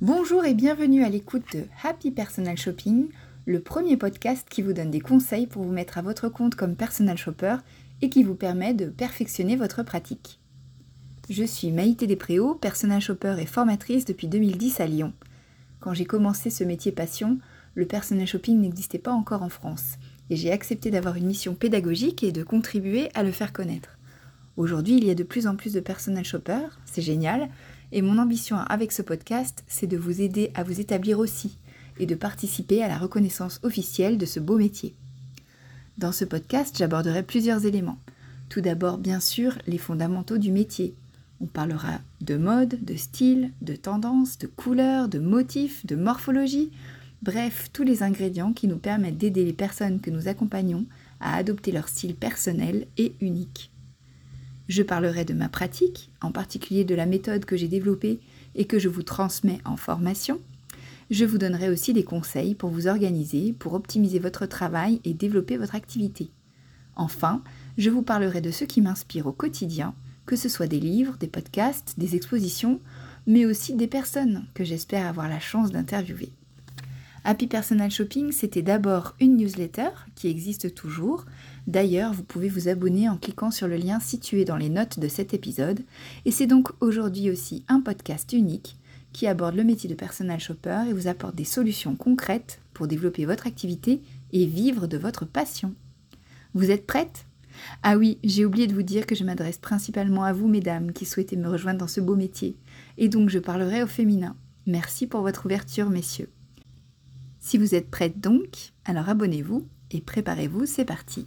Bonjour et bienvenue à l'écoute de Happy Personal Shopping, le premier podcast qui vous donne des conseils pour vous mettre à votre compte comme personal shopper et qui vous permet de perfectionner votre pratique. Je suis Maïté Despréaux, personal shopper et formatrice depuis 2010 à Lyon. Quand j'ai commencé ce métier passion, le personal shopping n'existait pas encore en France et j'ai accepté d'avoir une mission pédagogique et de contribuer à le faire connaître. Aujourd'hui, il y a de plus en plus de personal shoppers, c'est génial, et mon ambition avec ce podcast, c'est de vous aider à vous établir aussi et de participer à la reconnaissance officielle de ce beau métier. Dans ce podcast, j'aborderai plusieurs éléments. Tout d'abord, bien sûr, les fondamentaux du métier. On parlera de mode, de style, de tendance, de couleurs, de motifs, de morphologie, bref, tous les ingrédients qui nous permettent d'aider les personnes que nous accompagnons à adopter leur style personnel et unique. Je parlerai de ma pratique, en particulier de la méthode que j'ai développée et que je vous transmets en formation. Je vous donnerai aussi des conseils pour vous organiser, pour optimiser votre travail et développer votre activité. Enfin, je vous parlerai de ce qui m'inspire au quotidien, que ce soit des livres, des podcasts, des expositions, mais aussi des personnes que j'espère avoir la chance d'interviewer. Happy Personal Shopping, c'était d'abord une newsletter qui existe toujours. D'ailleurs, vous pouvez vous abonner en cliquant sur le lien situé dans les notes de cet épisode. Et c'est donc aujourd'hui aussi un podcast unique qui aborde le métier de personal shopper et vous apporte des solutions concrètes pour développer votre activité et vivre de votre passion. Vous êtes prête? Ah oui, j'ai oublié de vous dire que je m'adresse principalement à vous, mesdames, qui souhaitez me rejoindre dans ce beau métier. Et donc je parlerai au féminin. Merci pour votre ouverture, messieurs. Si vous êtes prête donc, alors abonnez-vous et préparez-vous, c'est parti.